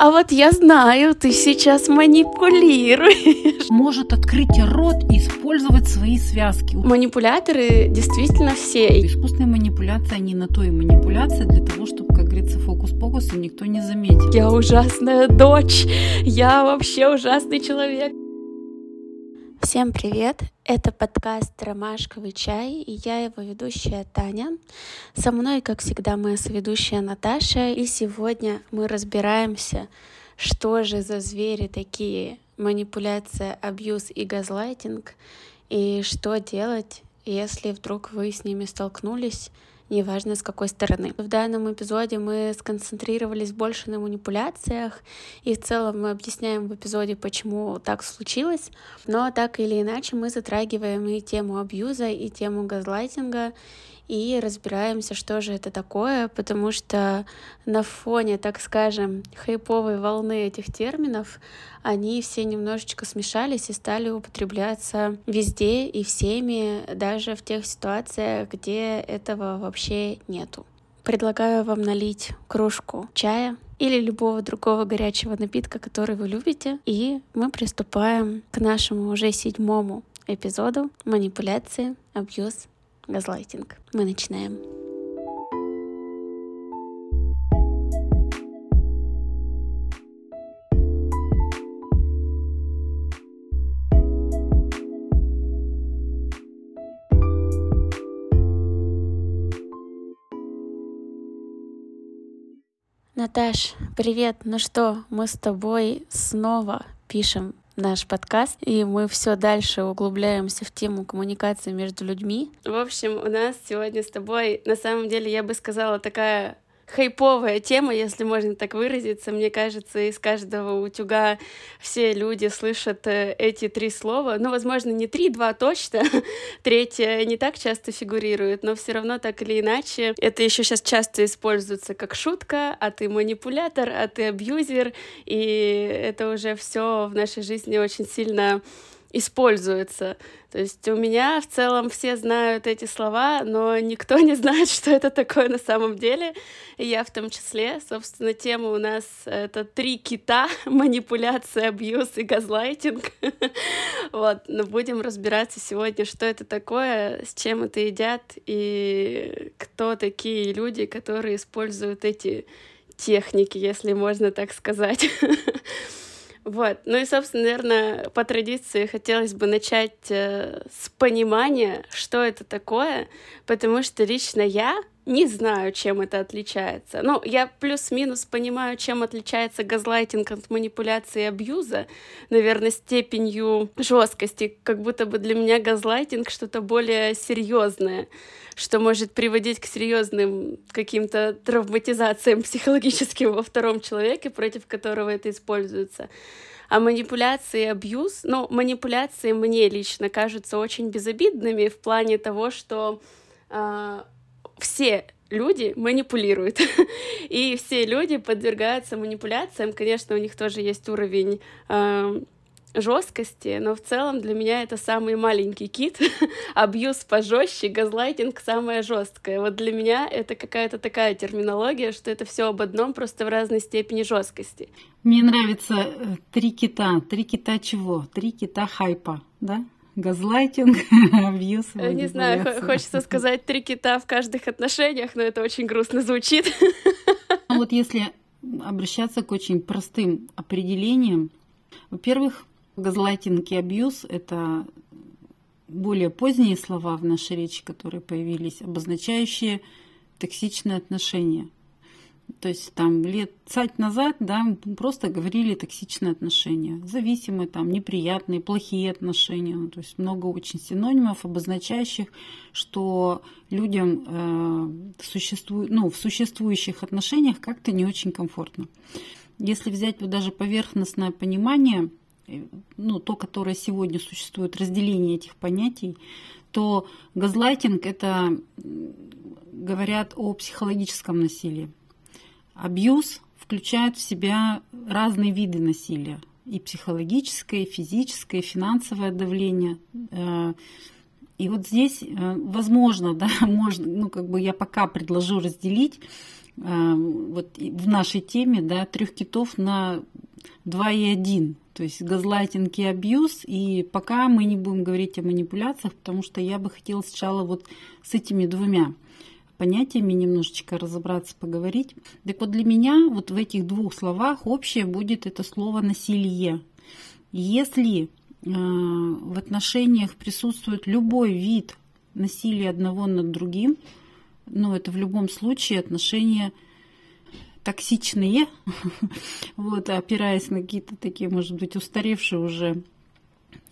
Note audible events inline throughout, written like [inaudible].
А вот я знаю, ты сейчас манипулируешь. Может открыть рот и использовать свои связки. Манипуляторы действительно все. Искусственные манипуляции, они на то и манипуляции для того, чтобы, как говорится, фокус-покус и никто не заметил. Я ужасная дочь. Я вообще ужасный человек. Всем привет! Это подкаст «Ромашковый чай» и я его ведущая Таня. Со мной, как всегда, моя соведущая Наташа. И сегодня мы разбираемся, что же за звери такие манипуляция, абьюз и газлайтинг, и что делать, если вдруг вы с ними столкнулись неважно с какой стороны. В данном эпизоде мы сконцентрировались больше на манипуляциях, и в целом мы объясняем в эпизоде, почему так случилось, но так или иначе мы затрагиваем и тему абьюза, и тему газлайтинга, и разбираемся, что же это такое, потому что на фоне, так скажем, хайповой волны этих терминов они все немножечко смешались и стали употребляться везде и всеми, даже в тех ситуациях, где этого вообще нету. Предлагаю вам налить кружку чая или любого другого горячего напитка, который вы любите, и мы приступаем к нашему уже седьмому эпизоду манипуляции, абьюз газлайтинг. Мы начинаем. Наташ, привет! Ну что, мы с тобой снова пишем наш подкаст, и мы все дальше углубляемся в тему коммуникации между людьми. В общем, у нас сегодня с тобой, на самом деле, я бы сказала, такая хайповая тема, если можно так выразиться. Мне кажется, из каждого утюга все люди слышат э, эти три слова. Ну, возможно, не три, два точно. [laughs] Третье не так часто фигурирует, но все равно так или иначе. Это еще сейчас часто используется как шутка, а ты манипулятор, а ты абьюзер, и это уже все в нашей жизни очень сильно используется. То есть у меня в целом все знают эти слова, но никто не знает, [laughs] что это такое на самом деле. И я в том числе. Собственно, тема у нас — это три кита [laughs] — манипуляция, абьюз и газлайтинг. [laughs] вот. Но будем разбираться сегодня, что это такое, с чем это едят и кто такие люди, которые используют эти техники, если можно так сказать. Вот. Ну и, собственно, наверное, по традиции хотелось бы начать э, с понимания, что это такое, потому что лично я не знаю, чем это отличается. Ну, я плюс-минус понимаю, чем отличается газлайтинг от манипуляции и абьюза. Наверное, степенью жесткости. Как будто бы для меня газлайтинг что-то более серьезное, что может приводить к серьезным каким-то травматизациям психологическим во втором человеке, против которого это используется. А манипуляции и абьюз, ну, манипуляции мне лично кажутся очень безобидными в плане того, что э, все люди манипулируют. [laughs] И все люди подвергаются манипуляциям. Конечно, у них тоже есть уровень э, жесткости, но в целом для меня это самый маленький кит, [laughs] абьюз пожестче, газлайтинг самое жесткое. Вот для меня это какая-то такая терминология, что это все об одном, просто в разной степени жесткости. Мне нравится э, три кита. Три кита чего? Три кита хайпа, да? Газлайтинг, [laughs] абьюз. Не знаю, хочется сказать три кита в каждых отношениях, но это очень грустно звучит. [laughs] Ну вот если обращаться к очень простым определениям, во-первых, газлайтинг и абьюз — это более поздние слова в нашей речи, которые появились, обозначающие токсичные отношения — то есть там лет цать назад, да, просто говорили токсичные отношения, зависимые, там, неприятные, плохие отношения. Ну, то есть много очень синонимов, обозначающих, что людям э, существу, ну, в существующих отношениях как-то не очень комфортно. Если взять вот даже поверхностное понимание, э, ну, то, которое сегодня существует, разделение этих понятий, то газлайтинг – это говорят о психологическом насилии. Абьюз включает в себя разные виды насилия. И психологическое, и физическое, и финансовое давление. Э, и вот здесь, э, возможно, [laughs] да, можно, ну, как бы я пока предложу разделить э, вот в нашей теме, да, трех китов на 2 и 1. То есть газлайтинг и абьюз. И пока мы не будем говорить о манипуляциях, потому что я бы хотела сначала вот с этими двумя понятиями немножечко разобраться, поговорить. Так вот для меня вот в этих двух словах общее будет это слово «насилие». Если э, в отношениях присутствует любой вид насилия одного над другим, ну это в любом случае отношения токсичные, [laughs] вот, опираясь на какие-то такие, может быть, устаревшие уже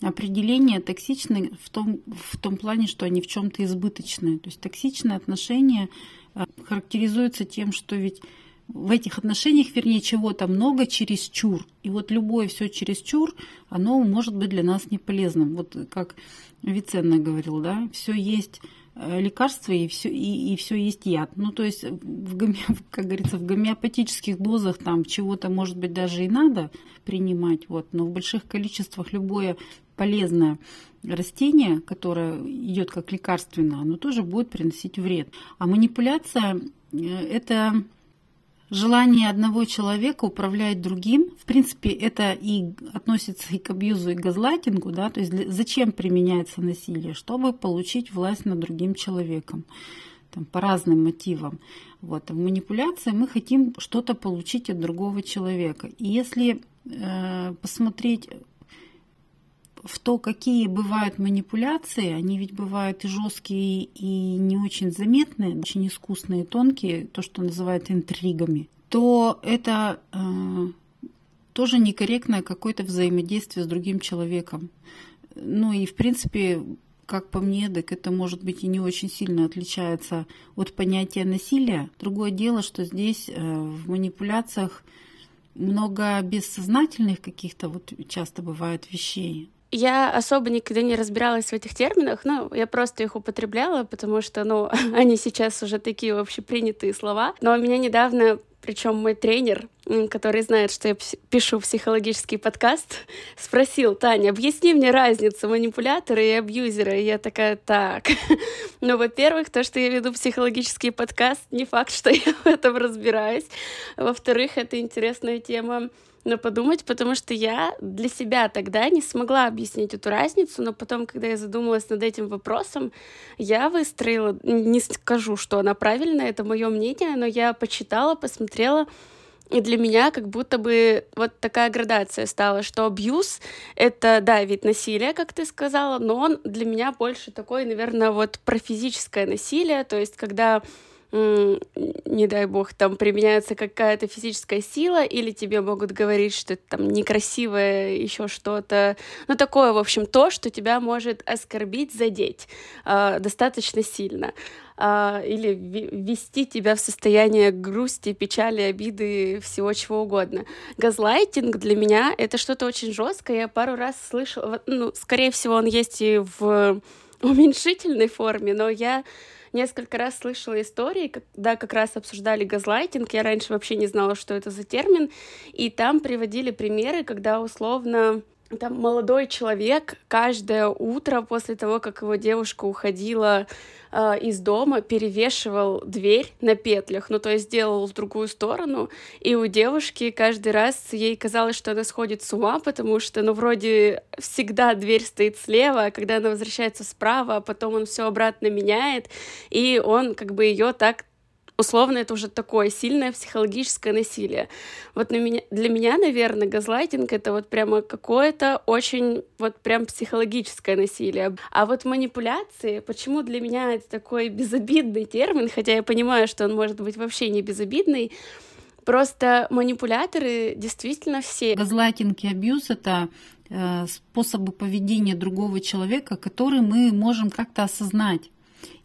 определение токсичны в том, в том плане, что они в чем-то избыточные. То есть токсичные отношения э, характеризуются тем, что ведь в этих отношениях, вернее, чего-то много через чур. И вот любое все через чур, оно может быть для нас не полезным. Вот как Виценна говорил, да, все есть лекарства и все, и, и все есть яд. Ну, то есть, в гоме, [laughs] как говорится, в гомеопатических дозах там чего-то, может быть, даже и надо принимать, вот, но в больших количествах любое полезное растение, которое идет как лекарственное, оно тоже будет приносить вред. А манипуляция э, – это желание одного человека управлять другим, в принципе, это и относится и к абьюзу, и к газлайтингу, да, то есть для, зачем применяется насилие? Чтобы получить власть над другим человеком, там, по разным мотивам. Вот. В манипуляции мы хотим что-то получить от другого человека. И если э, посмотреть в то, какие бывают манипуляции, они ведь бывают и жесткие, и не очень заметные, очень искусные, тонкие, то, что называют интригами, то это э, тоже некорректное какое-то взаимодействие с другим человеком. Ну и, в принципе, как по мне, так это может быть и не очень сильно отличается от понятия насилия. Другое дело, что здесь э, в манипуляциях много бессознательных каких-то вот часто бывает вещей. Я особо никогда не разбиралась в этих терминах, ну, я просто их употребляла, потому что, ну, [laughs] они сейчас уже такие общепринятые слова. Но меня недавно причем мой тренер, который знает, что я пишу психологический подкаст, [laughs] спросил, Таня, объясни мне разницу манипулятора и абьюзера. И я такая, так, [laughs] ну, во-первых, то, что я веду психологический подкаст, не факт, что я в этом разбираюсь. Во-вторых, это интересная тема но подумать, потому что я для себя тогда не смогла объяснить эту разницу, но потом, когда я задумалась над этим вопросом, я выстроила, не скажу, что она правильная, это мое мнение, но я почитала, посмотрела, и для меня как будто бы вот такая градация стала, что абьюз — это, да, вид насилия, как ты сказала, но он для меня больше такой, наверное, вот про физическое насилие, то есть когда не дай бог, там применяется какая-то физическая сила, или тебе могут говорить, что это там некрасивое, еще что-то. Ну, такое, в общем, то, что тебя может оскорбить, задеть э, достаточно сильно. Э, или ввести тебя в состояние грусти, печали, обиды, всего чего угодно. Газлайтинг для меня это что-то очень жесткое. Я пару раз слышала, ну, скорее всего, он есть и в уменьшительной форме, но я несколько раз слышала истории, когда как раз обсуждали газлайтинг, я раньше вообще не знала, что это за термин, и там приводили примеры, когда условно там молодой человек каждое утро после того, как его девушка уходила э, из дома, перевешивал дверь на петлях, ну то есть делал в другую сторону, и у девушки каждый раз ей казалось, что она сходит с ума, потому что, ну вроде всегда дверь стоит слева, а когда она возвращается справа, а потом он все обратно меняет, и он как бы ее так условно это уже такое сильное психологическое насилие. Вот на меня, для меня, наверное, газлайтинг это вот прямо какое-то очень вот прям психологическое насилие. А вот манипуляции, почему для меня это такой безобидный термин, хотя я понимаю, что он может быть вообще не безобидный, Просто манипуляторы действительно все. Газлайтинг и абьюз — это э, способы поведения другого человека, которые мы можем как-то осознать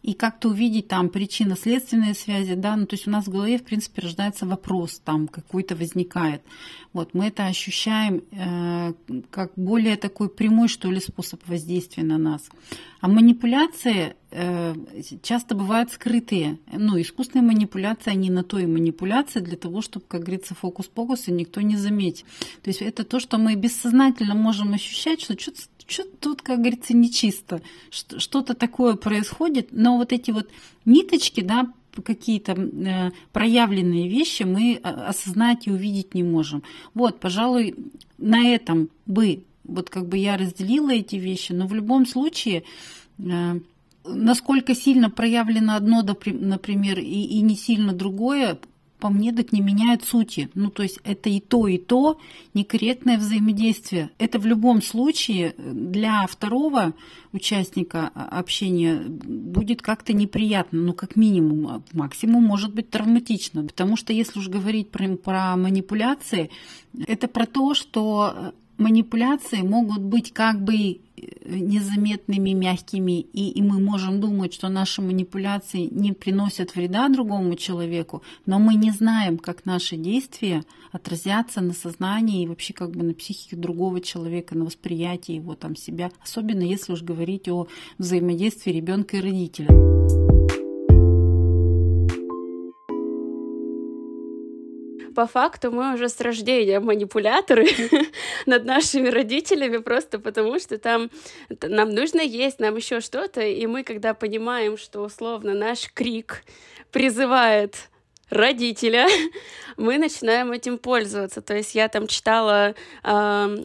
и как-то увидеть там причинно-следственные связи, да, ну то есть у нас в голове, в принципе, рождается вопрос, там какой-то возникает. Вот мы это ощущаем э, как более такой прямой, что ли, способ воздействия на нас. А манипуляции э, часто бывают скрытые. Ну, искусственные манипуляции, они на то и манипуляции для того, чтобы, как говорится, фокус-покус и никто не заметит. То есть это то, что мы бессознательно можем ощущать, что что-то что тут, как говорится, нечисто, что-то такое происходит, но вот эти вот ниточки, да, какие-то э, проявленные вещи мы э, осознать и увидеть не можем. Вот, пожалуй, на этом бы, вот как бы я разделила эти вещи, но в любом случае э, насколько сильно проявлено одно, например, и не сильно другое, по мне, так не меняет сути. Ну, то есть это и то, и то некорректное взаимодействие. Это в любом случае для второго участника общения будет как-то неприятно, ну, как минимум, максимум может быть травматично. Потому что если уж говорить про, про манипуляции, это про то, что манипуляции могут быть как бы незаметными, мягкими, и, и мы можем думать, что наши манипуляции не приносят вреда другому человеку, но мы не знаем, как наши действия отразятся на сознании и вообще как бы на психике другого человека, на восприятии его там себя, особенно если уж говорить о взаимодействии ребенка и родителя. По факту мы уже с рождения манипуляторы [laughs] над нашими родителями, просто потому что там нам нужно есть, нам еще что-то, и мы, когда понимаем, что условно наш крик призывает родителя, [laughs] мы начинаем этим пользоваться. То есть я там читала э,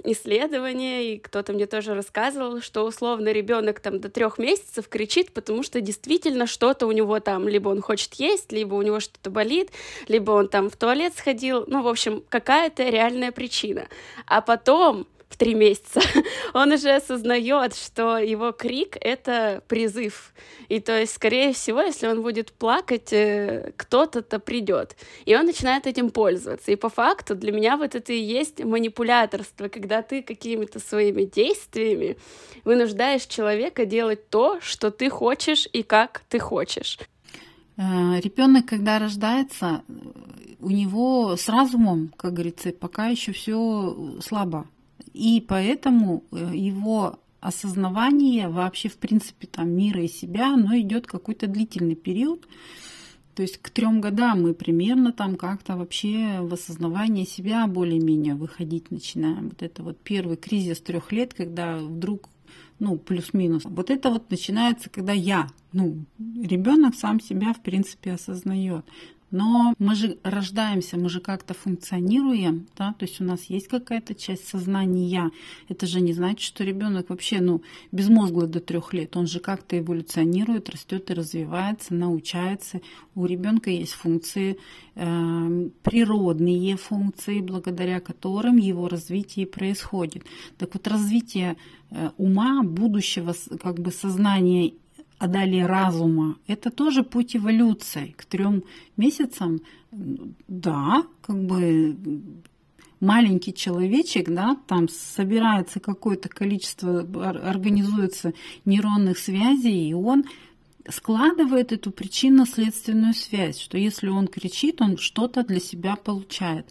исследования, и кто-то мне тоже рассказывал, что условно ребенок там до трех месяцев кричит, потому что действительно что-то у него там, либо он хочет есть, либо у него что-то болит, либо он там в туалет сходил, ну, в общем, какая-то реальная причина. А потом в три месяца, [laughs] он уже осознает, что его крик — это призыв. И то есть, скорее всего, если он будет плакать, э, кто-то-то придет. И он начинает этим пользоваться. И по факту для меня вот это и есть манипуляторство, когда ты какими-то своими действиями вынуждаешь человека делать то, что ты хочешь и как ты хочешь. Э, Ребенок, когда рождается, у него с разумом, как говорится, пока еще все слабо. И поэтому э, его осознавание вообще, в принципе, там мира и себя, оно идет какой-то длительный период. То есть к трем годам мы примерно там как-то вообще в осознавание себя более-менее выходить начинаем. Вот это вот первый кризис трех лет, когда вдруг ну, плюс-минус. Вот это вот начинается, когда я, ну, ребенок сам себя, в принципе, осознает. Но мы же рождаемся, мы же как-то функционируем, да, то есть у нас есть какая-то часть сознания. Это же не значит, что ребенок вообще, ну, безмозглый до трех лет. Он же как-то эволюционирует, растет и развивается, научается. У ребенка есть функции, э, природные функции, благодаря которым его развитие происходит. Так вот, развитие э, ума, будущего как бы сознания а далее разума, это тоже путь эволюции. К трем месяцам, да, как бы маленький человечек, да, там собирается какое-то количество, организуется нейронных связей, и он складывает эту причинно-следственную связь, что если он кричит, он что-то для себя получает.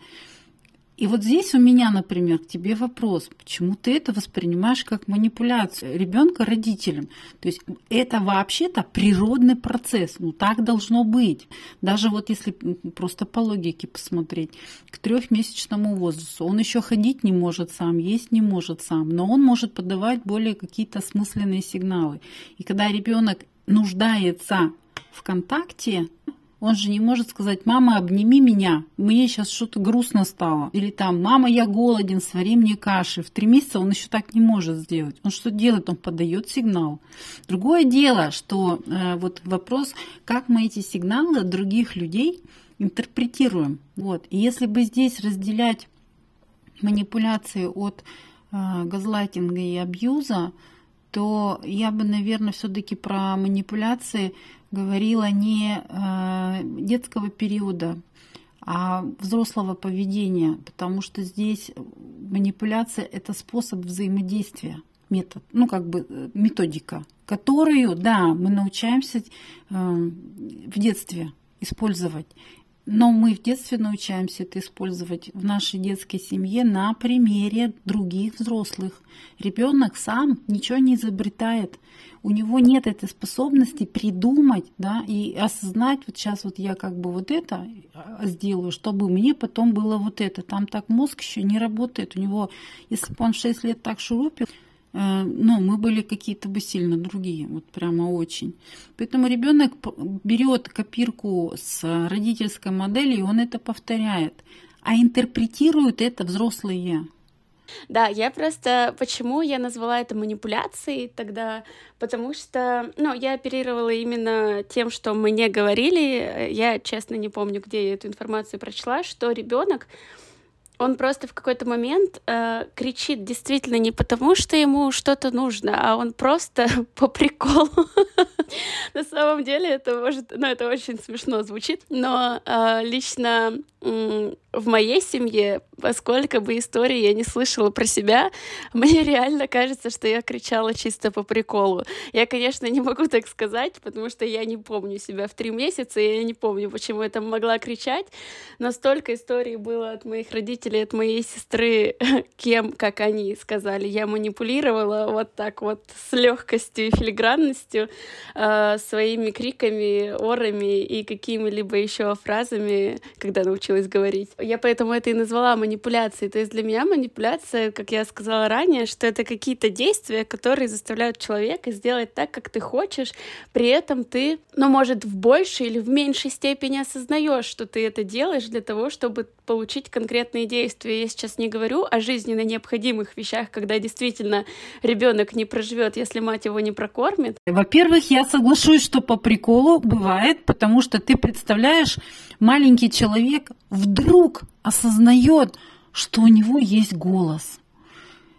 И вот здесь у меня, например, к тебе вопрос, почему ты это воспринимаешь как манипуляцию ребенка родителям? То есть это вообще-то природный процесс, ну так должно быть. Даже вот если просто по логике посмотреть, к трехмесячному возрасту он еще ходить не может сам, есть не может сам, но он может подавать более какие-то смысленные сигналы. И когда ребенок нуждается в контакте, он же не может сказать, мама, обними меня, мне сейчас что-то грустно стало. Или там, мама, я голоден, свари мне каши. В три месяца он еще так не может сделать. Он что делает? Он подает сигнал. Другое дело, что э, вот вопрос, как мы эти сигналы других людей интерпретируем. Вот. И если бы здесь разделять манипуляции от э, газлайтинга и абьюза, то я бы, наверное, все-таки про манипуляции говорила не э, детского периода, а взрослого поведения, потому что здесь манипуляция – это способ взаимодействия, метод, ну как бы э, методика, которую, да, мы научаемся э, в детстве использовать. Но мы в детстве научаемся это использовать в нашей детской семье на примере других взрослых. Ребенок сам ничего не изобретает. У него нет этой способности придумать да, и осознать, вот сейчас вот я как бы вот это а, сделаю, чтобы мне потом было вот это. Там так мозг еще не работает. У него, если бы он 6 лет так шурупил, ну, мы были какие-то бы сильно другие, вот прямо очень. Поэтому ребенок берет копирку с родительской модели, и он это повторяет, а интерпретирует это взрослые. Да, я просто... Почему я назвала это манипуляцией тогда? Потому что, ну, я оперировала именно тем, что мне говорили. Я, честно, не помню, где я эту информацию прочла, что ребенок он просто в какой-то момент э, кричит действительно не потому, что ему что-то нужно, а он просто [laughs] по приколу. [laughs] На самом деле это может, ну это очень смешно звучит, но э, лично в моей семье, поскольку бы истории я не слышала про себя, мне реально кажется, что я кричала чисто по приколу. Я, конечно, не могу так сказать, потому что я не помню себя в три месяца, и я не помню, почему я там могла кричать, но столько историй было от моих родителей, от моей сестры, [laughs] кем, как они сказали, я манипулировала вот так вот с легкостью и филигранностью э, своими криками, орами и какими-либо еще фразами, когда научилась научилась говорить. Я поэтому это и назвала манипуляцией. То есть для меня манипуляция, как я сказала ранее, что это какие-то действия, которые заставляют человека сделать так, как ты хочешь, при этом ты, ну, может, в большей или в меньшей степени осознаешь, что ты это делаешь для того, чтобы получить конкретные действия. Я сейчас не говорю о жизненно необходимых вещах, когда действительно ребенок не проживет, если мать его не прокормит. Во-первых, я соглашусь, что по приколу бывает, потому что ты представляешь, маленький человек вдруг осознает, что у него есть голос.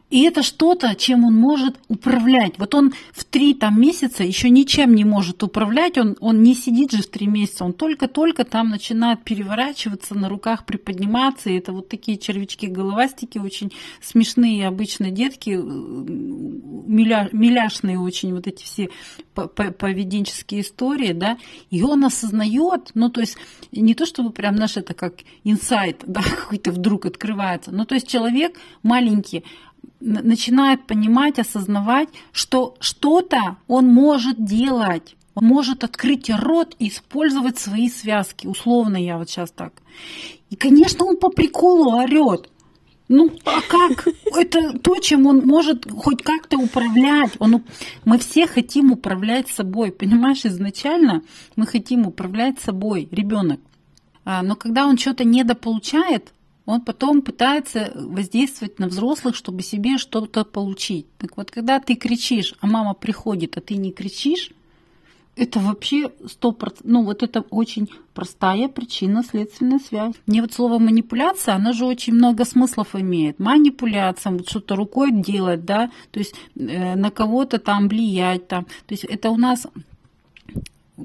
И это что-то, чем он может управлять. Вот он в три там, месяца еще ничем не может управлять, он, он не сидит же в три месяца, он только-только там начинает переворачиваться, на руках приподниматься. И это вот такие червячки-головастики, очень смешные обычно детки, э, миля, миляшные очень вот эти все поведенческие истории, да, и он осознает, ну, то есть не то, чтобы прям наш это как инсайт, [laughs] да, какой-то вдруг открывается, но то есть человек маленький, начинает понимать, осознавать, что что-то он может делать. Он может открыть рот и использовать свои связки. Условно я вот сейчас так. И, конечно, он по приколу орет. Ну, а как? [laughs] Это то, чем он может хоть как-то управлять. Он, мы все хотим управлять собой. Понимаешь, изначально мы хотим управлять собой, ребенок. А, но когда он что-то недополучает, он потом пытается воздействовать на взрослых, чтобы себе что-то получить. Так вот, когда ты кричишь, а мама приходит, а ты не кричишь, это вообще сто процентов, ну вот это очень простая причинно-следственная связь. Мне вот слово манипуляция, оно же очень много смыслов имеет. Манипуляция, вот что-то рукой делать, да, то есть э, на кого-то там влиять, там. То есть это у нас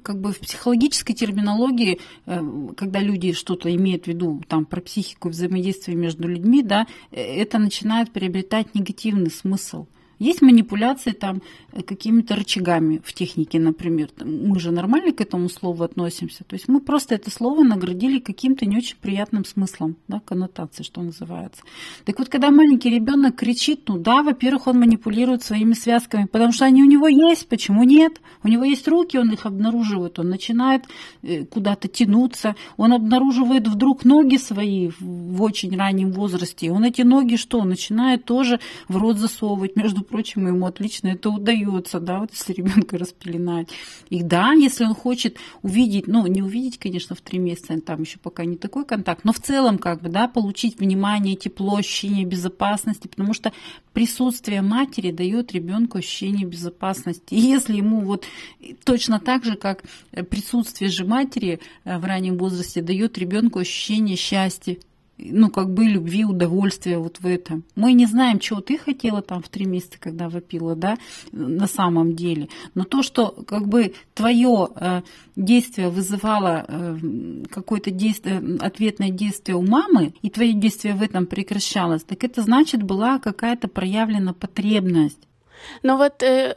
как бы в психологической терминологии, э, когда люди что-то имеют в виду там, про психику взаимодействия между людьми, да, э, это начинает приобретать негативный смысл. Есть манипуляции там э, какими-то рычагами в технике, например. Мы же нормально к этому слову относимся. То есть мы просто это слово наградили каким-то не очень приятным смыслом, да, коннотацией, что называется. Так вот, когда маленький ребенок кричит, ну да, во-первых, он манипулирует своими связками, потому что они у него есть, почему нет? У него есть руки, он их обнаруживает, он начинает э, куда-то тянуться, он обнаруживает вдруг ноги свои в очень раннем возрасте, он эти ноги что, начинает тоже в рот засовывать, между прочим, ему отлично это удается, да, вот если ребенка распеленать. И да, если он хочет увидеть, ну, не увидеть, конечно, в три месяца, там еще пока не такой контакт, но в целом, как бы, да, получить внимание, тепло, ощущение безопасности, потому что присутствие матери дает ребенку ощущение безопасности. И если ему вот точно так же, как присутствие же матери э, в раннем возрасте дает ребенку ощущение счастья, ну, как бы любви, удовольствия вот в этом. Мы не знаем, чего ты хотела там в три месяца, когда вопила, да, на самом деле. Но то, что как бы твое э, действие вызывало э, какое-то действие, ответное действие у мамы, и твое действие в этом прекращалось, так это значит была какая-то проявлена потребность. Но вот э,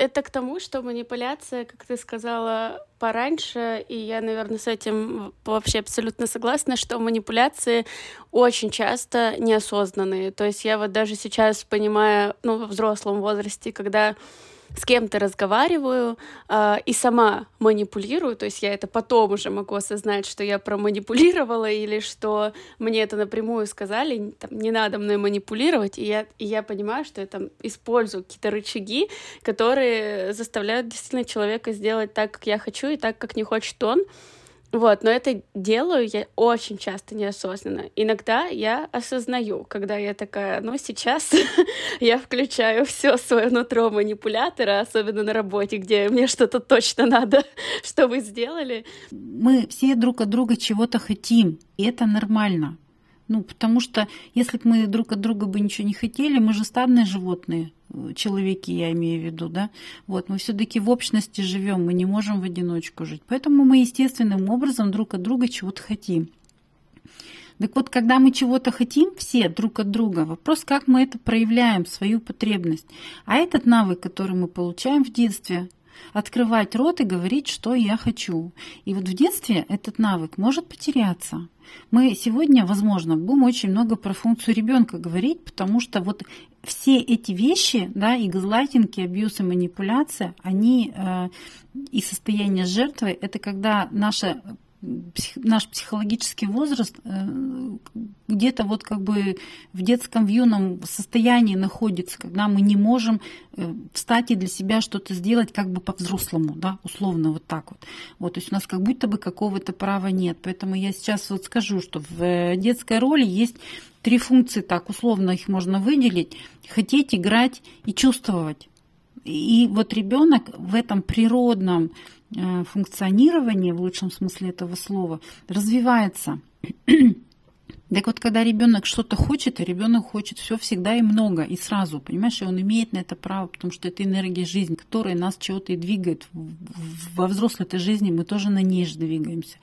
это к тому, что манипуляция, как ты сказала пораньше, и я, наверное, с этим вообще абсолютно согласна, что манипуляции очень часто неосознанные. То есть я вот даже сейчас понимаю, ну, во взрослом возрасте, когда с кем-то разговариваю э, и сама манипулирую, то есть я это потом уже могу осознать, что я проманипулировала или что мне это напрямую сказали, там, не надо мной манипулировать, и я, и я понимаю, что я там использую какие-то рычаги, которые заставляют действительно человека сделать так, как я хочу, и так, как не хочет он. Вот, но это делаю я очень часто неосознанно. Иногда я осознаю, когда я такая, ну сейчас [laughs] я включаю все свое нутро манипулятора, особенно на работе, где мне что-то точно надо, [laughs] что вы сделали. Мы все друг от друга чего-то хотим, и это нормально. Ну, потому что если бы мы друг от друга бы ничего не хотели, мы же стадные животные, человеки, я имею в виду, да, вот, мы все-таки в общности живем, мы не можем в одиночку жить. Поэтому мы естественным образом друг от друга чего-то хотим. Так вот, когда мы чего-то хотим все друг от друга, вопрос, как мы это проявляем, свою потребность. А этот навык, который мы получаем в детстве, открывать рот и говорить, что я хочу. И вот в детстве этот навык может потеряться. Мы сегодня, возможно, будем очень много про функцию ребенка говорить, потому что вот все эти вещи, да, и газлайтинг, и абьюз, и манипуляция, они э, и состояние жертвы, это когда наша наш психологический возраст э, где-то вот как бы в детском, в юном состоянии находится, когда мы не можем э, встать и для себя что-то сделать как бы по-взрослому, да, условно вот так вот. Вот, то есть у нас как будто бы какого-то права нет. Поэтому я сейчас вот скажу, что в э, детской роли есть три функции, так условно их можно выделить. Хотеть, играть и чувствовать. И вот ребенок в этом природном Э, функционирование, в лучшем смысле этого слова, развивается. [clears throat] Так вот, когда ребенок что-то хочет, и ребенок хочет все всегда и много, и сразу, понимаешь, и он имеет на это право, потому что это энергия жизни, которая нас чего-то и двигает. Во взрослой этой жизни мы тоже на ней же двигаемся.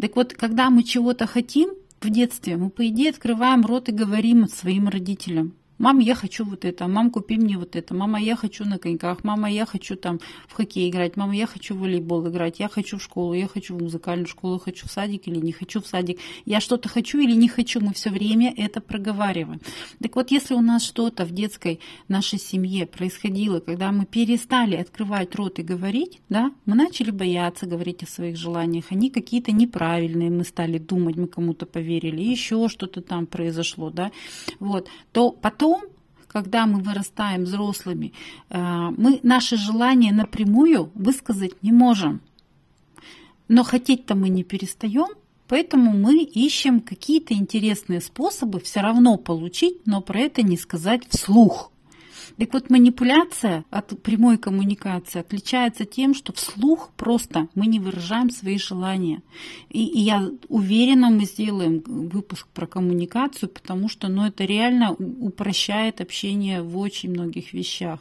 Так вот, когда мы чего-то хотим в детстве, мы, по идее, открываем рот и говорим своим родителям. Мам, я хочу вот это, мам, купи мне вот это, мама, я хочу на коньках, мама, я хочу там в хоккей играть, мама, я хочу в волейбол играть, я хочу в школу, я хочу в музыкальную школу, хочу в садик или не хочу в садик, я что-то хочу или не хочу, мы все время это проговариваем. Так вот, если у нас что-то в детской нашей семье происходило, когда мы перестали открывать рот и говорить, да, мы начали бояться говорить о своих желаниях, они какие-то неправильные, мы стали думать, мы кому-то поверили, еще что-то там произошло, да, вот, то потом потом, когда мы вырастаем взрослыми, э, мы наши желания напрямую высказать не можем. Но хотеть-то мы не перестаем, поэтому мы ищем какие-то интересные способы все равно получить, но про это не сказать вслух. Так вот, манипуляция от прямой коммуникации отличается тем, что вслух просто мы не выражаем свои желания. И, и я уверена, мы сделаем выпуск про коммуникацию, потому что ну, это реально упрощает общение в очень многих вещах.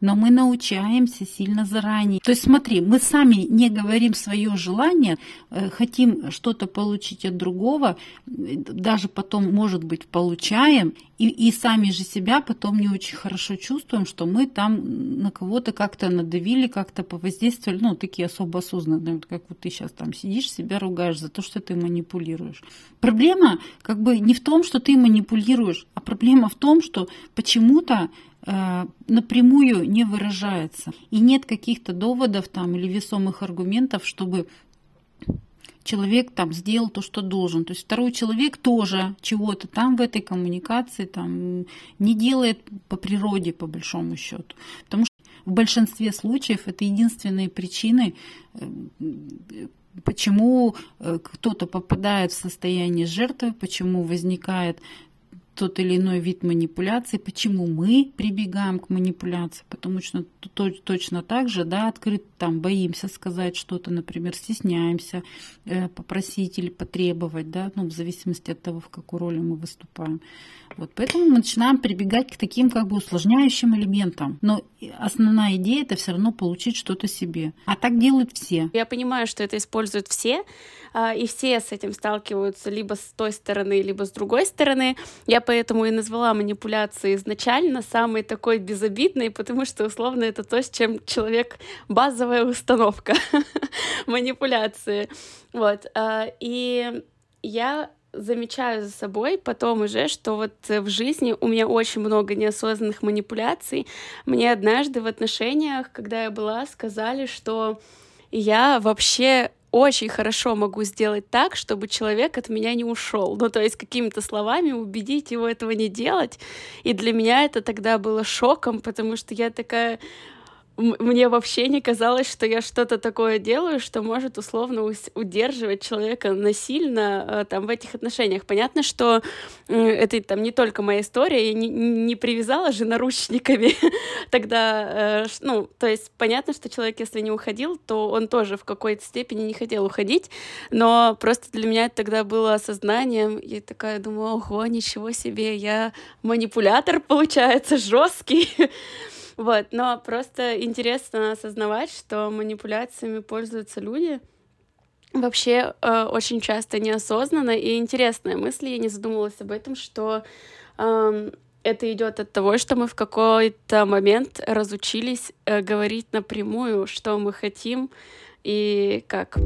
Но мы научаемся сильно заранее. То есть смотри, мы сами не говорим свое желание, э, хотим что-то получить от другого, даже потом, может быть, получаем, и, и сами же себя потом не очень хорошо чувствуем, что мы там на кого-то как-то надавили, как-то повоздействовали, ну, такие особо осознанные, как вот ты сейчас там сидишь, себя ругаешь за то, что ты манипулируешь. Проблема как бы не в том, что ты манипулируешь, а проблема в том, что почему-то э, напрямую не выражается. И нет каких-то доводов там или весомых аргументов, чтобы человек там сделал то, что должен. То есть второй человек тоже чего-то там в этой коммуникации там не делает по природе, по большому счету. Потому что в большинстве случаев это единственные причины, э, почему э, кто-то попадает в состояние жертвы, почему возникает тот или иной вид манипуляции, почему мы прибегаем к манипуляции, потому что точно так же, да, открыто там боимся сказать что-то, например, стесняемся э, попросить или потребовать, да, ну, в зависимости от того, в какую роль мы выступаем. Вот, поэтому мы начинаем прибегать к таким как бы усложняющим элементам. Но основная идея это все равно получить что-то себе. А так делают все. Я понимаю, что это используют все, и все с этим сталкиваются либо с той стороны, либо с другой стороны. Я поэтому и назвала манипуляции изначально самой такой безобидной, потому что условно это то, с чем человек базовая установка [laughs] манипуляции. Вот. А, и я замечаю за собой потом уже, что вот в жизни у меня очень много неосознанных манипуляций. Мне однажды в отношениях, когда я была, сказали, что я вообще очень хорошо могу сделать так, чтобы человек от меня не ушел. Ну, то есть какими-то словами убедить его этого не делать. И для меня это тогда было шоком, потому что я такая, мне вообще не казалось, что я что-то такое делаю, что может условно удерживать человека насильно э, там в этих отношениях. Понятно, что это там не только моя история, я не, не привязала же наручниками [laughs] тогда, э, ну, то есть понятно, что человек, если не уходил, то он тоже в какой-то степени не хотел уходить, но просто для меня это тогда было осознанием, я такая думаю, ого, ничего себе, я манипулятор, [laughs] получается, жесткий. [laughs] Вот, но просто интересно осознавать, что манипуляциями пользуются люди, вообще э, очень часто неосознанно и интересная мысль, я не задумывалась об этом, что э, это идет от того, что мы в какой-то момент разучились э, говорить напрямую, что мы хотим и как.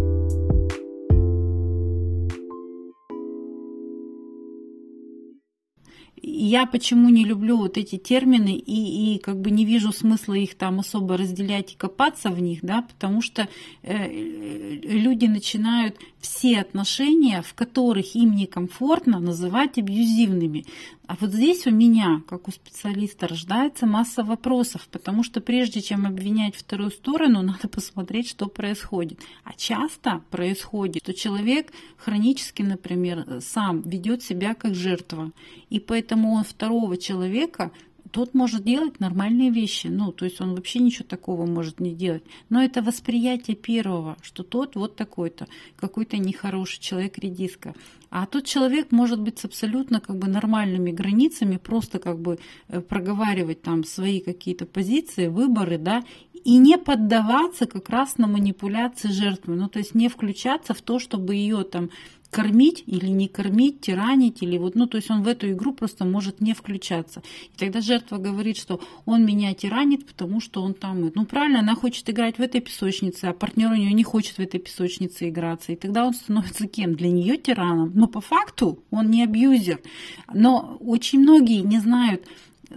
Я почему не люблю вот эти термины и, и как бы не вижу смысла их там особо разделять и копаться в них, да, потому что э, люди начинают все отношения, в которых им некомфортно, называть абьюзивными. А вот здесь у меня, как у специалиста, рождается масса вопросов, потому что прежде чем обвинять вторую сторону, надо посмотреть, что происходит. А часто происходит, что человек хронически, например, сам ведет себя как жертва, и поэтому он второго человека тот может делать нормальные вещи. Ну, то есть он вообще ничего такого может не делать. Но это восприятие первого, что тот вот такой-то, какой-то нехороший человек редиска. А тот человек может быть с абсолютно как бы нормальными границами, просто как бы э, проговаривать там свои какие-то позиции, выборы, да, и не поддаваться как раз на манипуляции жертвы, ну то есть не включаться в то, чтобы ее там кормить или не кормить, тиранить, или вот, ну, то есть он в эту игру просто может не включаться. И тогда жертва говорит, что он меня тиранит, потому что он там, ну, правильно, она хочет играть в этой песочнице, а партнер у нее не хочет в этой песочнице играться. И тогда он становится кем? Для нее тираном. Но по факту он не абьюзер. Но очень многие не знают,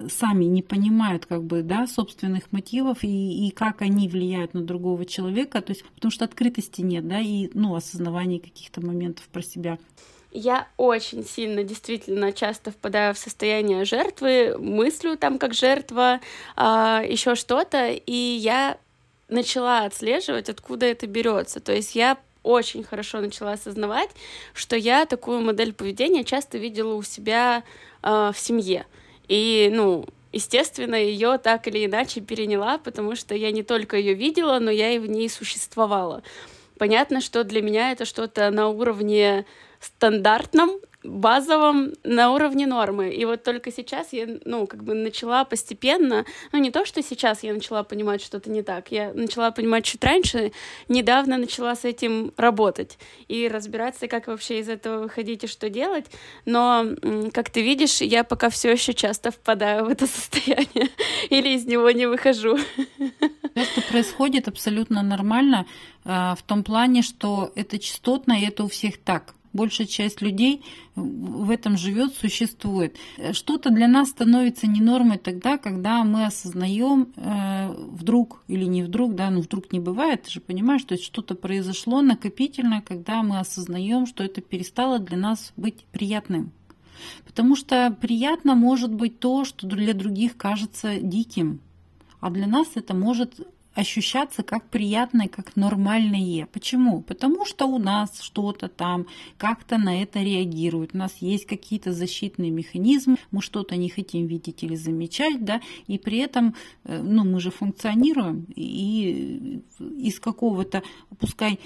сами не понимают как бы, да, собственных мотивов и, и как они влияют на другого человека, то есть потому что открытости нет, да, и, ну, осознавания каких-то моментов про себя. Я очень сильно, действительно, часто впадаю в состояние жертвы, мыслю там как жертва, а, еще что-то, и я начала отслеживать, откуда это берется. То есть я очень хорошо начала осознавать, что я такую модель поведения часто видела у себя э, в семье. И, ну, естественно, ее так или иначе переняла, потому что я не только ее видела, но я и в ней существовала. Понятно, что для меня это что-то на уровне стандартном, базовом на уровне нормы. И вот только сейчас я, ну, как бы начала постепенно, ну, не то, что сейчас я начала понимать что-то не так, я начала понимать чуть раньше, недавно начала с этим работать и разбираться, как вообще из этого выходить и что делать. Но, как ты видишь, я пока все еще часто впадаю в это [laughs] состояние или из него не выхожу. То, что происходит, абсолютно нормально а, в том плане, что это частотно, и это у всех так большая часть людей в этом живет, существует. Что-то для нас становится не нормой тогда, когда мы осознаем э, вдруг или не вдруг, да, ну вдруг не бывает, ты же понимаешь, что что-то произошло накопительно, когда мы осознаем, что это перестало для нас быть приятным. Потому что приятно может быть то, что для других кажется диким, а для нас это может ощущаться как приятное, как нормальное. Почему? Потому что у нас что-то там как-то на это реагирует. У нас есть какие-то защитные механизмы, мы что-то не хотим видеть или замечать, да, и при этом, э, ну, мы же функционируем, и из какого-то, пускай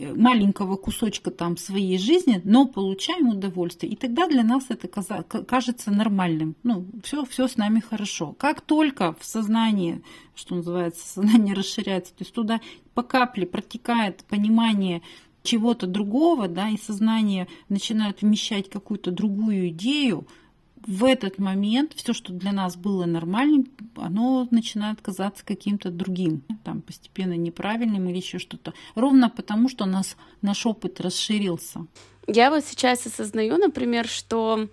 маленького кусочка там своей жизни, но получаем удовольствие. И тогда для нас это кажется нормальным. Ну, все, все с нами хорошо. Как только в сознании, что называется, сознание [laughs] расширяется, то есть туда по капле протекает понимание чего-то другого, да, и сознание начинает вмещать какую-то другую идею, в этот момент все, что для нас было нормальным, оно начинает казаться каким-то другим, там постепенно неправильным или еще что-то. Ровно потому, что нас наш опыт расширился. Я вот сейчас осознаю, например, что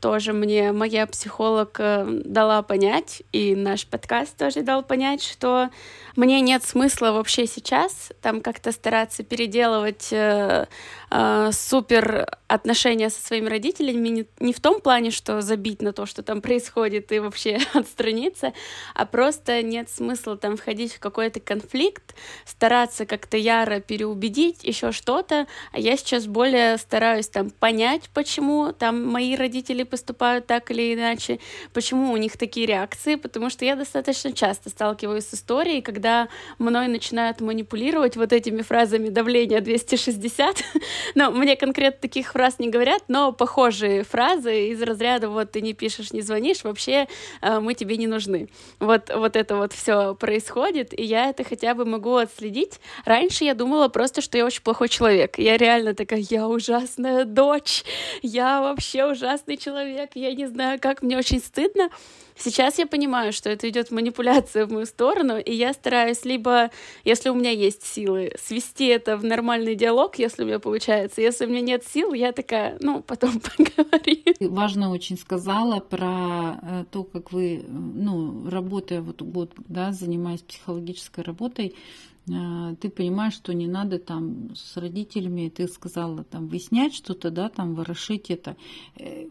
тоже мне моя психолог э, дала понять, и наш подкаст тоже дал понять, что мне нет смысла вообще сейчас там как-то стараться переделывать э, э, супер отношения со своими родителями не в том плане, что забить на то, что там происходит, и вообще [laughs] отстраниться, а просто нет смысла там входить в какой-то конфликт, стараться как-то яро переубедить, еще что-то. А я сейчас более стараюсь там понять, почему там мои родители поступают так или иначе, почему у них такие реакции, потому что я достаточно часто сталкиваюсь с историей, когда мной начинают манипулировать вот этими фразами давления 260. [laughs] но мне конкретно таких фраз не говорят, но похожие фразы из разряда вот ты не пишешь, не звонишь, вообще э, мы тебе не нужны. Вот, вот это вот все происходит, и я это хотя бы могу отследить. Раньше я думала просто, что я очень плохой человек. Я реально такая, я ужасная дочь, я вообще ужасный человек, я не знаю, как мне очень стыдно. Сейчас я понимаю, что это идет манипуляция в мою сторону, и я стараюсь либо, если у меня есть силы, свести это в нормальный диалог, если у меня получается. Если у меня нет сил, я такая, ну, потом [laughs] поговорим. Важно очень сказала про э, то, как вы, ну, работая вот год, да, занимаясь психологической работой, э, ты понимаешь, что не надо там с родителями, ты сказала там выяснять что-то, да, там ворошить это э,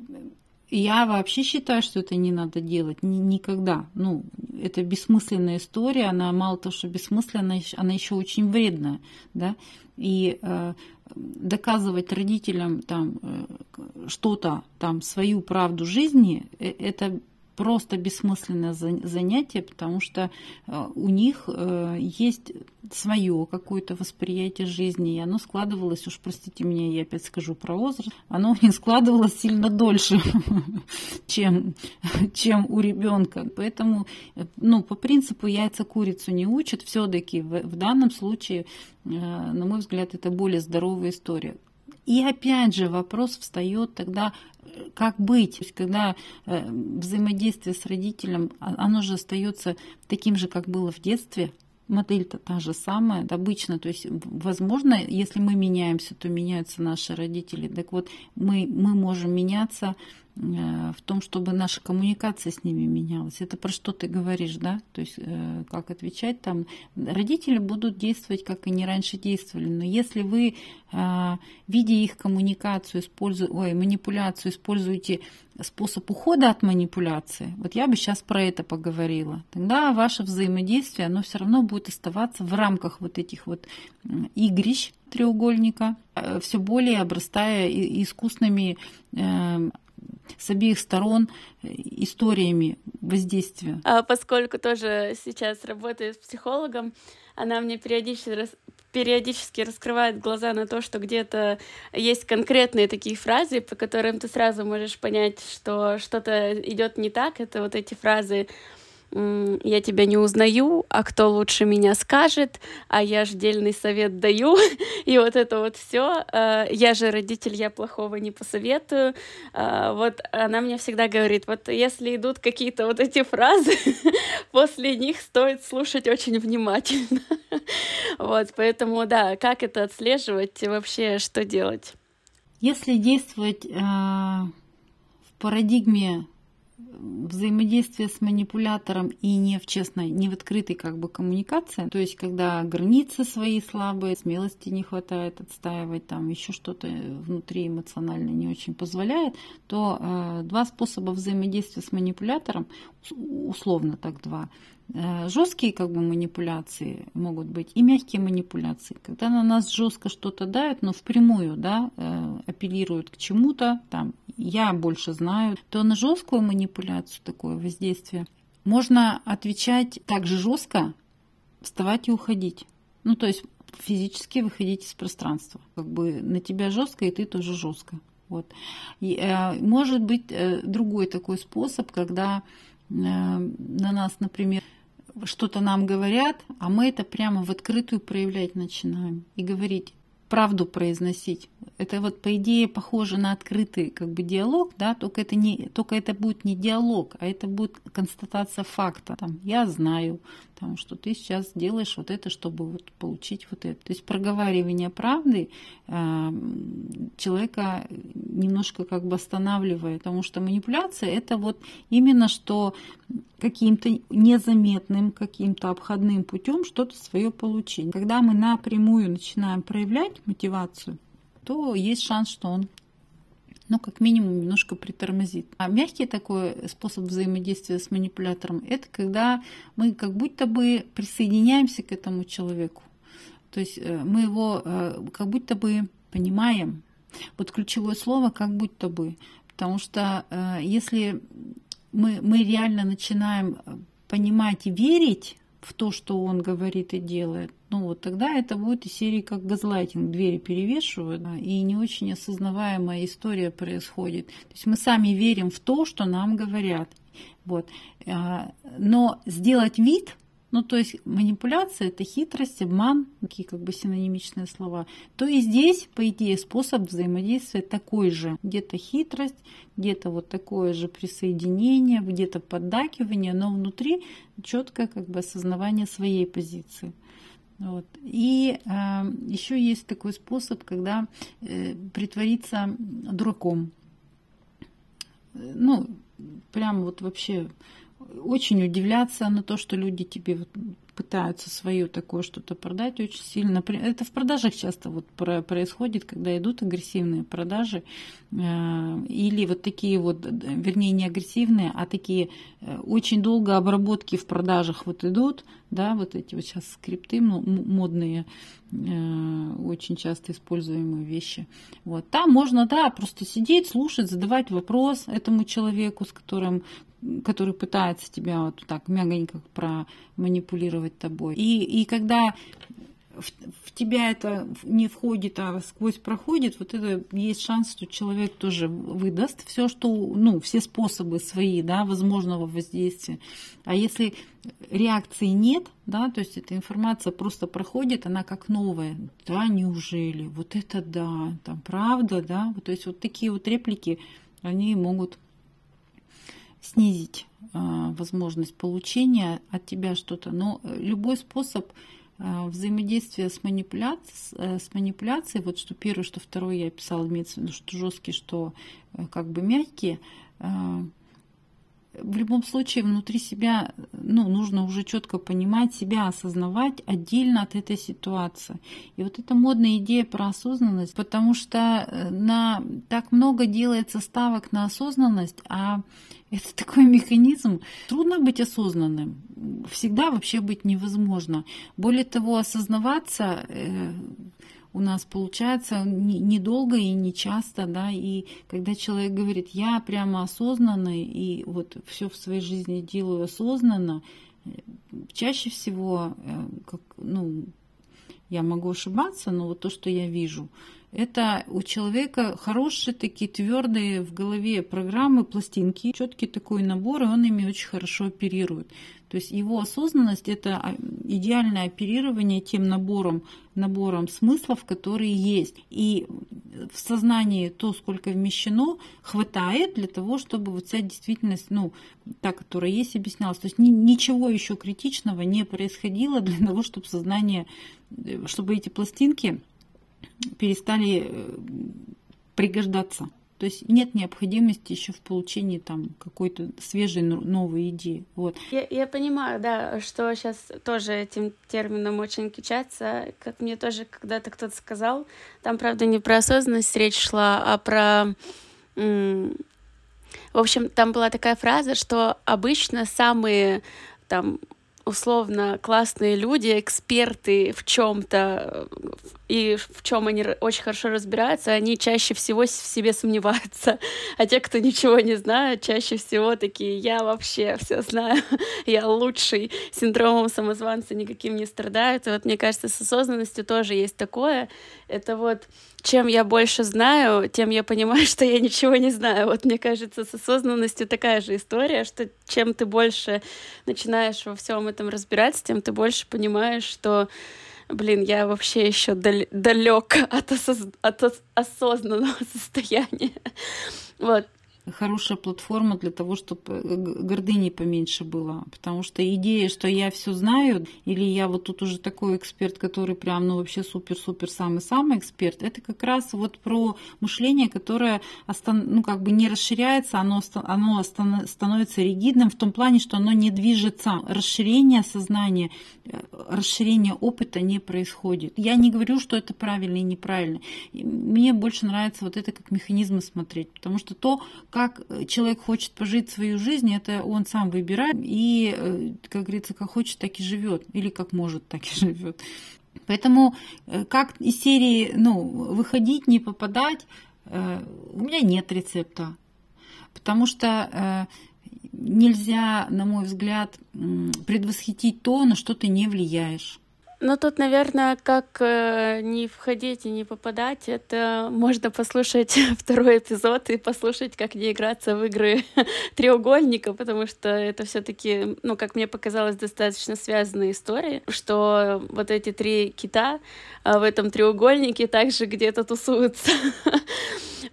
я вообще считаю, что это не надо делать никогда. Ну, это бессмысленная история, она мало того, что бессмысленная, она еще очень вредная, да. И э, доказывать родителям там э, что-то, там свою правду жизни, э, это просто бессмысленное занятие, потому что э, у них э, есть свое какое-то восприятие жизни, и оно складывалось, уж простите меня, я опять скажу про возраст, оно [laughs] не складывалось сильно дольше, [laughs] чем, чем у ребенка. Поэтому, э, ну, по принципу яйца курицу не учат, все-таки в, в данном случае, на мой взгляд, это более здоровая история. И опять же вопрос встает тогда, как быть, То есть, когда э, взаимодействие с родителем, а, оно же остается таким же, как было в детстве, модель-то та же самая, обычно, то есть, возможно, если мы меняемся, то меняются наши родители. Так вот, мы, мы можем меняться в том, чтобы наша коммуникация с ними менялась. Это про что ты говоришь, да? То есть э, как отвечать там. Родители будут действовать, как они раньше действовали. Но если вы, э, видя их коммуникацию, используя, ой, манипуляцию, используете способ ухода от манипуляции, вот я бы сейчас про это поговорила, тогда ваше взаимодействие, оно все равно будет оставаться в рамках вот этих вот игрищ треугольника, все более обрастая искусными с обеих сторон э, историями воздействия. А поскольку тоже сейчас работаю с психологом, она мне периодически периодически раскрывает глаза на то, что где-то есть конкретные такие фразы, по которым ты сразу можешь понять, что что-то идет не так. Это вот эти фразы я тебя не узнаю, а кто лучше меня скажет, а я же дельный совет даю, [laughs] и вот это вот все. А, я же родитель, я плохого не посоветую. А, вот она мне всегда говорит, вот если идут какие-то вот эти фразы, [laughs] после них стоит слушать очень внимательно. [laughs] Вот, поэтому, да, как это отслеживать, вообще что делать? Если действовать э, в парадигме взаимодействие с манипулятором и не в честной, не в открытой как бы коммуникации, то есть когда границы свои слабые, смелости не хватает отстаивать, там еще что-то внутри эмоционально не очень позволяет, то э, два способа взаимодействия с манипулятором, условно так два, Э, жесткие как бы манипуляции могут быть и мягкие манипуляции. Когда на нас жестко что-то дают, но впрямую да, э, апеллируют к чему-то, там, я больше знаю, то на жесткую манипуляцию, такое воздействие, можно отвечать также жестко, вставать и уходить. Ну, то есть физически выходить из пространства. Как бы на тебя жестко, и ты тоже жестко. Вот. И, э, может быть э, другой такой способ, когда на нас, например, что-то нам говорят, а мы это прямо в открытую проявлять начинаем и говорить, правду произносить. Это вот по идее похоже на открытый как бы диалог, да, только это не, только это будет не диалог, а это будет констатация факта. Там, я знаю, там, что ты сейчас делаешь вот это, чтобы вот получить вот это. То есть проговаривание правды э, человека немножко как бы останавливает, потому что манипуляция это вот именно что каким-то незаметным, каким-то обходным путем что-то свое получить. Когда мы напрямую начинаем проявлять мотивацию, то есть шанс, что он ну, как минимум, немножко притормозит. А мягкий такой способ взаимодействия с манипулятором – это когда мы как будто бы присоединяемся к этому человеку. То есть э, мы его э, как будто бы понимаем. Вот ключевое слово «как будто бы». Потому что э, если мы, мы реально начинаем понимать и верить в то, что он говорит и делает, ну вот тогда это будет из серии как газлайтинг, двери перевешивают, и не очень осознаваемая история происходит. То есть мы сами верим в то, что нам говорят. Вот. А, но сделать вид, ну, то есть манипуляция – это хитрость, обман, такие как бы синонимичные слова. То и здесь, по идее, способ взаимодействия такой же. Где-то хитрость, где-то вот такое же присоединение, где-то поддакивание, но внутри четкое как бы осознавание своей позиции. Вот. И э, еще есть такой способ, когда э, притвориться дураком. Ну, прям вот вообще очень удивляться на то, что люди тебе пытаются свое такое что-то продать очень сильно. Это в продажах часто вот происходит, когда идут агрессивные продажи э, или вот такие вот, вернее, не агрессивные, а такие э, очень долго обработки в продажах вот идут, да, вот эти вот сейчас скрипты модные, э, очень часто используемые вещи. Вот. Там можно, да, просто сидеть, слушать, задавать вопрос этому человеку, с которым, который пытается тебя вот так мягонько проманипулировать тобой. И, и когда в, в тебя это не входит, а сквозь проходит, вот это есть шанс, что человек тоже выдаст все, что, ну, все способы свои, да, возможного воздействия. А если реакции нет, да, то есть эта информация просто проходит, она как новая. Да, неужели? Вот это да, там правда, да. То есть вот такие вот реплики, они могут снизить э, возможность получения от тебя что-то. Но э, любой способ э, взаимодействия с, манипуляцией, с манипуляцией, вот что первое, что второе я писала, имеется в виду, что жесткие, что как бы мягкие, в любом случае внутри себя ну, нужно уже четко понимать себя, осознавать отдельно от этой ситуации. И вот эта модная идея про осознанность, потому что э, на, так много делается ставок на осознанность, а [laughs] это такой механизм. Трудно быть осознанным. Всегда вообще быть невозможно. Более того, осознаваться э, у нас получается недолго и не часто, да, и когда человек говорит, я прямо осознанный и вот все в своей жизни делаю осознанно, э, чаще всего, э, как, ну, я могу ошибаться, но вот то, что я вижу, это у человека хорошие такие твердые в голове программы, пластинки, четкий такой набор, и он ими очень хорошо оперирует. То есть его осознанность – это а, идеальное оперирование тем набором, набором смыслов, которые есть. И в сознании то, сколько вмещено, хватает для того, чтобы вот вся действительность, ну, та, которая есть, объяснялась. То есть ни, ничего еще критичного не происходило для того, чтобы сознание, э, чтобы эти пластинки перестали э, пригождаться. То есть нет необходимости еще в получении там какой-то свежей новой идеи. Вот. Я, я понимаю, да, что сейчас тоже этим термином очень кичаться. Как мне тоже когда-то кто-то сказал, там, правда, не про осознанность речь шла, а про... В общем, там была такая фраза, что обычно самые там условно классные люди, эксперты в чем-то и в чем они очень хорошо разбираются, они чаще всего в себе сомневаются. [laughs] А те, кто ничего не знает, чаще всего такие, я вообще все знаю, [laughs] я лучший, синдромом самозванца никаким не страдают. И вот мне кажется, с осознанностью тоже есть такое. Это вот чем я больше знаю, тем я понимаю, [laughs] что я ничего не знаю. Вот мне кажется, с осознанностью такая же история, что чем ты больше начинаешь во всем этом разбираться, тем ты больше понимаешь, что блин, я вообще еще далек от, осоз... от осознанного [laughs] состояния. Вот, хорошая платформа для того, чтобы э, гордыни поменьше было. Потому что идея, что я все знаю, или я вот тут уже такой эксперт, который прям, ну вообще супер-супер самый-самый эксперт, это как раз вот про мышление, которое ну, как бы не расширяется, оно, оно становится ригидным в том плане, что оно не движется. Расширение сознания, э, расширение опыта не происходит. Я не говорю, что это правильно и неправильно. Мне больше нравится вот это как механизмы смотреть, потому что то, как человек хочет пожить свою жизнь, это он сам выбирает и, э, как говорится, как хочет, так и живет, или как может, так и [laughs] живет. Поэтому э, как из серии ну, выходить, не попадать, э, у меня нет рецепта. Потому что нельзя, на мой взгляд, предвосхитить то, на что ты не влияешь. Ну, тут, наверное, как э, не входить и не попадать, это можно послушать [laughs] второй эпизод и послушать, как не играться в игры [laughs] треугольника, потому что это все таки ну, как мне показалось, достаточно связанные истории, что вот эти три кита а в этом треугольнике также где-то тусуются. [laughs]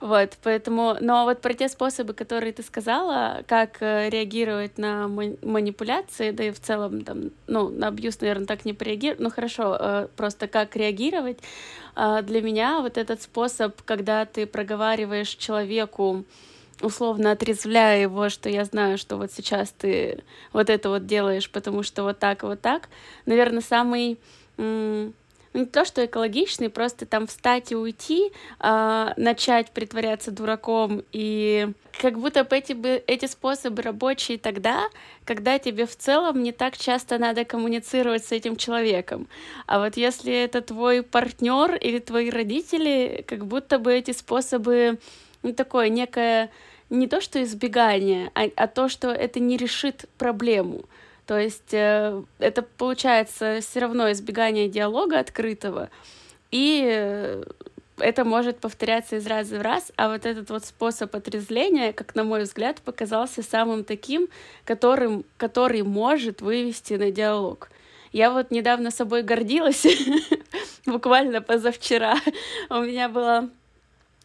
Вот, поэтому, но вот про те способы, которые ты сказала, как э, реагировать на манипуляции, да и в целом там, ну, на абьюз, наверное, так не реагировать, ну хорошо, э, просто как реагировать, э, для меня вот этот способ, когда ты проговариваешь человеку, условно отрезвляя его, что я знаю, что вот сейчас ты вот это вот делаешь, потому что вот так и вот так, наверное, самый ну, не то, что экологичный, просто там встать и уйти, э, начать притворяться дураком, и как будто бы эти, бы эти способы рабочие тогда, когда тебе в целом не так часто надо коммуницировать с этим человеком. А вот если это твой партнер или твои родители, как будто бы эти способы, ну, такое некое не то что избегание, а, а то, что это не решит проблему. То есть э, это получается все равно избегание диалога открытого, и э, это может повторяться из раза в раз, а вот этот вот способ отрезвления, как на мой взгляд, показался самым таким, которым, который может вывести на диалог. Я вот недавно собой гордилась, [laughs] буквально позавчера. У меня была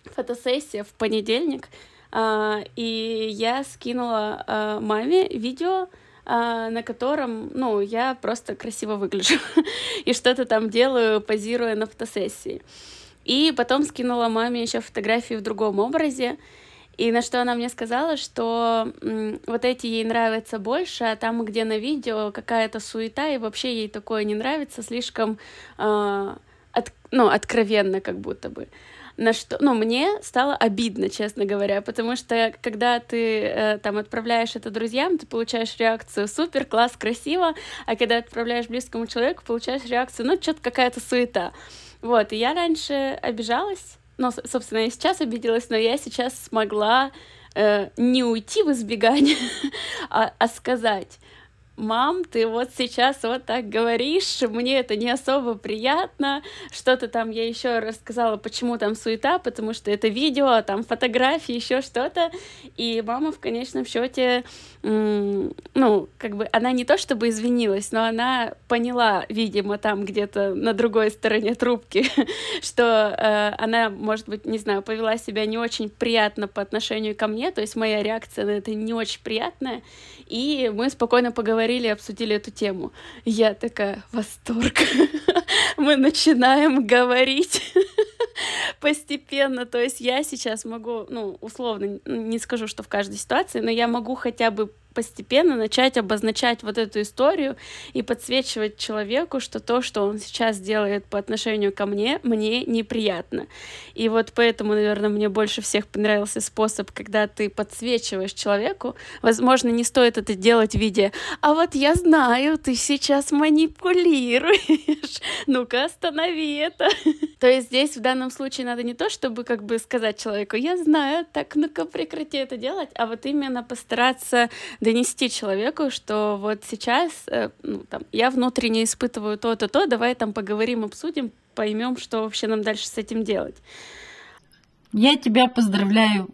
фотосессия в понедельник, а, и я скинула а, маме видео, на котором, ну, я просто красиво выгляжу [laughs] и что-то там делаю, позируя на фотосессии. И потом скинула маме еще фотографии в другом образе, и на что она мне сказала, что вот эти ей нравятся больше, а там, где на видео какая-то суета, и вообще ей такое не нравится, слишком э, от, ну, откровенно как будто бы на что, ну, мне стало обидно, честно говоря, потому что когда ты э, там отправляешь это друзьям, ты получаешь реакцию супер, класс, красиво, а когда отправляешь близкому человеку, получаешь реакцию, ну, что-то какая-то суета. Вот, и я раньше обижалась, ну, собственно, я сейчас обиделась, но я сейчас смогла э, не уйти в избегание, [laughs] а, а сказать, мам, ты вот сейчас вот так говоришь, мне это не особо приятно, что-то там я еще рассказала, почему там суета, потому что это видео, там фотографии, еще что-то, и мама в конечном счете, ну, как бы она не то чтобы извинилась, но она поняла, видимо, там где-то на другой стороне трубки, [laughs] что э, она, может быть, не знаю, повела себя не очень приятно по отношению ко мне, то есть моя реакция на это не очень приятная, и мы спокойно поговорили, обсудили эту тему. Я такая, восторг. [laughs] Мы начинаем говорить [laughs] постепенно. То есть я сейчас могу, ну, условно, не скажу, что в каждой ситуации, но я могу хотя бы постепенно начать обозначать вот эту историю и подсвечивать человеку, что то, что он сейчас делает по отношению ко мне, мне неприятно. И вот поэтому, наверное, мне больше всех понравился способ, когда ты подсвечиваешь человеку. Возможно, не стоит это делать в виде «А вот я знаю, ты сейчас манипулируешь, ну-ка останови это». То есть здесь в данном случае надо не то, чтобы как бы сказать человеку «Я знаю, так ну-ка прекрати это делать», а вот именно постараться донести человеку, что вот сейчас э, ну, там, я внутренне испытываю то-то, то, давай там поговорим, обсудим, поймем, что вообще нам дальше с этим делать. Я тебя поздравляю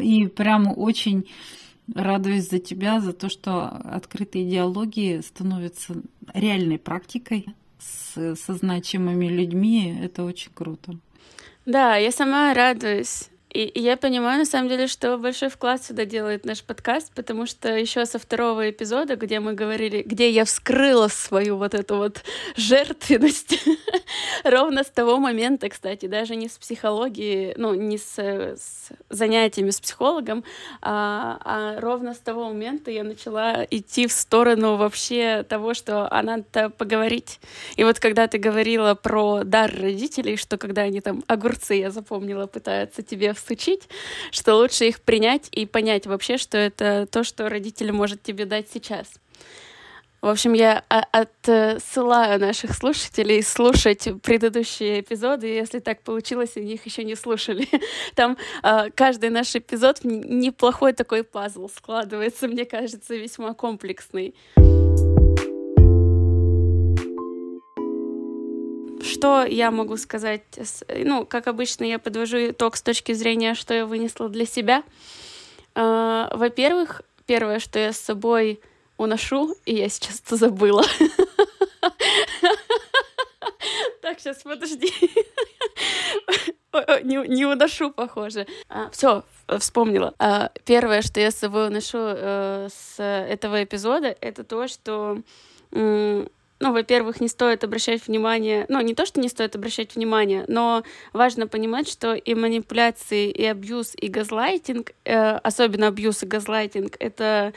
и прямо очень радуюсь за тебя, за то, что открытые диалоги становятся реальной практикой. с, со значимыми людьми, это очень круто. Да, я сама радуюсь и, я понимаю, на самом деле, что большой вклад сюда делает наш подкаст, потому что еще со второго эпизода, где мы говорили, где я вскрыла свою вот эту вот жертвенность, [laughs] ровно с того момента, кстати, даже не с психологией, ну, не с, с занятиями с психологом, а, а ровно с того момента я начала идти в сторону вообще того, что а надо поговорить. И вот когда ты говорила про дар родителей, что когда они там огурцы, я запомнила, пытаются тебе всучить, что лучше их принять и понять вообще, что это то, что родитель может тебе дать сейчас. В общем, я отсылаю наших слушателей слушать предыдущие эпизоды, если так получилось, и их еще не слушали. [laughs] Там э, каждый наш эпизод неплохой такой пазл складывается, мне кажется, весьма комплексный. Что я могу сказать? Ну, как обычно, я подвожу итог с точки зрения, что я вынесла для себя. А, во-первых, первое, что я с собой уношу, и я сейчас это забыла. Так, сейчас подожди. Не, не уношу, похоже. А, все, вспомнила. А, первое, что я с собой уношу э, с этого эпизода, это то, что ну, во-первых, не стоит обращать внимание, ну, не то, что не стоит обращать внимание, но важно понимать, что и манипуляции, и абьюз, и газлайтинг, э, особенно абьюз и газлайтинг, это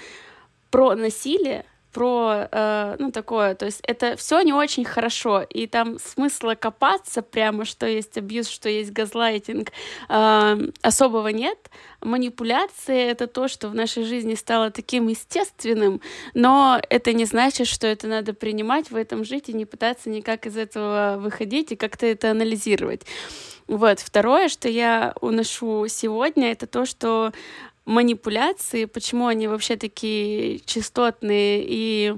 про насилие, про, э, ну, такое, то есть это все не очень хорошо, и там смысла копаться прямо, что есть абьюз, что есть газлайтинг, э, особого нет. Манипуляции — это то, что в нашей жизни стало таким естественным, но это не значит, что это надо принимать, в этом жить и не пытаться никак из этого выходить и как-то это анализировать. Вот. Второе, что я уношу сегодня, это то, что манипуляции, почему они вообще такие частотные и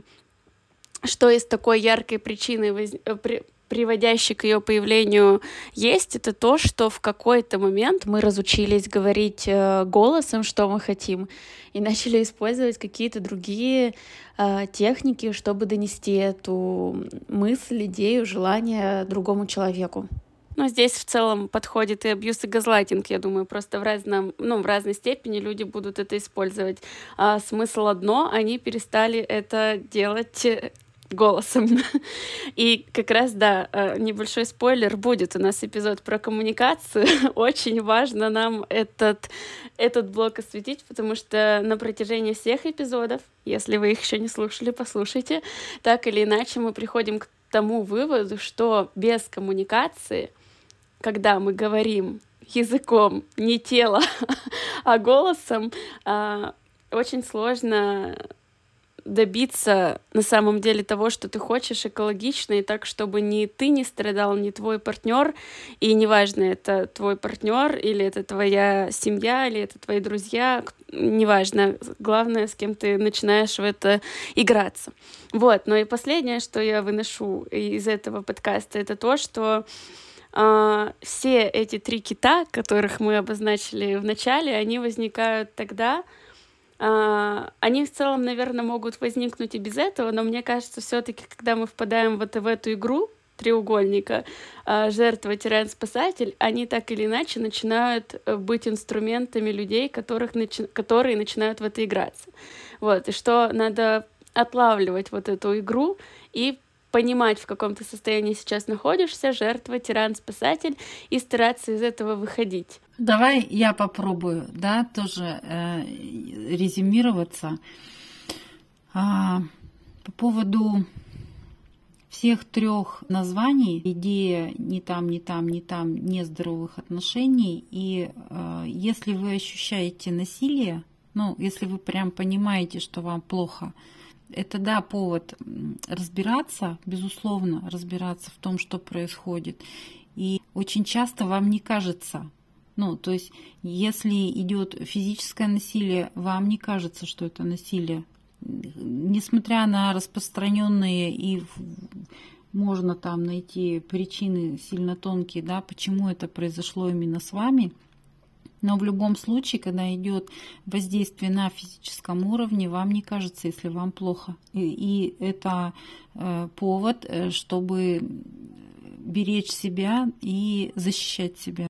что из такой яркой причины, воз... Э, при... приводящей к ее появлению есть, это то, что в какой-то момент мы разучились говорить э, голосом, что мы хотим, и начали использовать какие-то другие э, техники, чтобы донести эту мысль, идею, желание другому человеку. Ну, здесь в целом подходит и абьюз, и газлайтинг, я думаю, просто в, разном, ну, в разной степени люди будут это использовать. А смысл одно, они перестали это делать э, голосом. [laughs] И как раз, да, э, небольшой спойлер, будет у нас эпизод про коммуникацию. [laughs] Очень важно нам этот, этот блок осветить, потому что на протяжении всех эпизодов, если вы их еще не слушали, послушайте, так или иначе мы приходим к тому выводу, что без коммуникации — когда мы говорим языком, не тело, [laughs] а голосом, а, очень сложно добиться на самом деле того, что ты хочешь экологично и так, чтобы ни ты не страдал, ни твой партнер, и неважно, это твой партнер или это твоя семья или это твои друзья, неважно, главное, с кем ты начинаешь в это играться. Вот, но и последнее, что я выношу из этого подкаста, это то, что все эти три кита, которых мы обозначили в начале, они возникают тогда, Uh, они в целом, наверное, могут возникнуть и без этого, но мне кажется, все-таки, когда мы впадаем вот в эту игру треугольника uh, жертва, тиран, спасатель, они так или иначе начинают э, быть инструментами людей, которых начи... которые начинают в это играться. Вот, и что надо отлавливать вот эту игру и понимать, в каком ты состоянии сейчас находишься, жертва, тиран, спасатель, и стараться из этого выходить. Давай я попробую, да, тоже э, резюмироваться. А, по поводу всех трех названий идея не там, не там, не там, нездоровых отношений. И э, если вы ощущаете насилие, ну, если вы прям понимаете, что вам плохо, это, да, повод разбираться, безусловно, разбираться в том, что происходит. И очень часто вам не кажется, ну, то есть, если идет физическое насилие, вам не кажется, что это насилие. Несмотря на распространенные и можно там найти причины сильно тонкие, да, почему это произошло именно с вами, Но в любом случае, когда идет воздействие на физическом уровне, вам не кажется, если вам плохо. И, и это э, повод, э, чтобы беречь себя и защищать себя.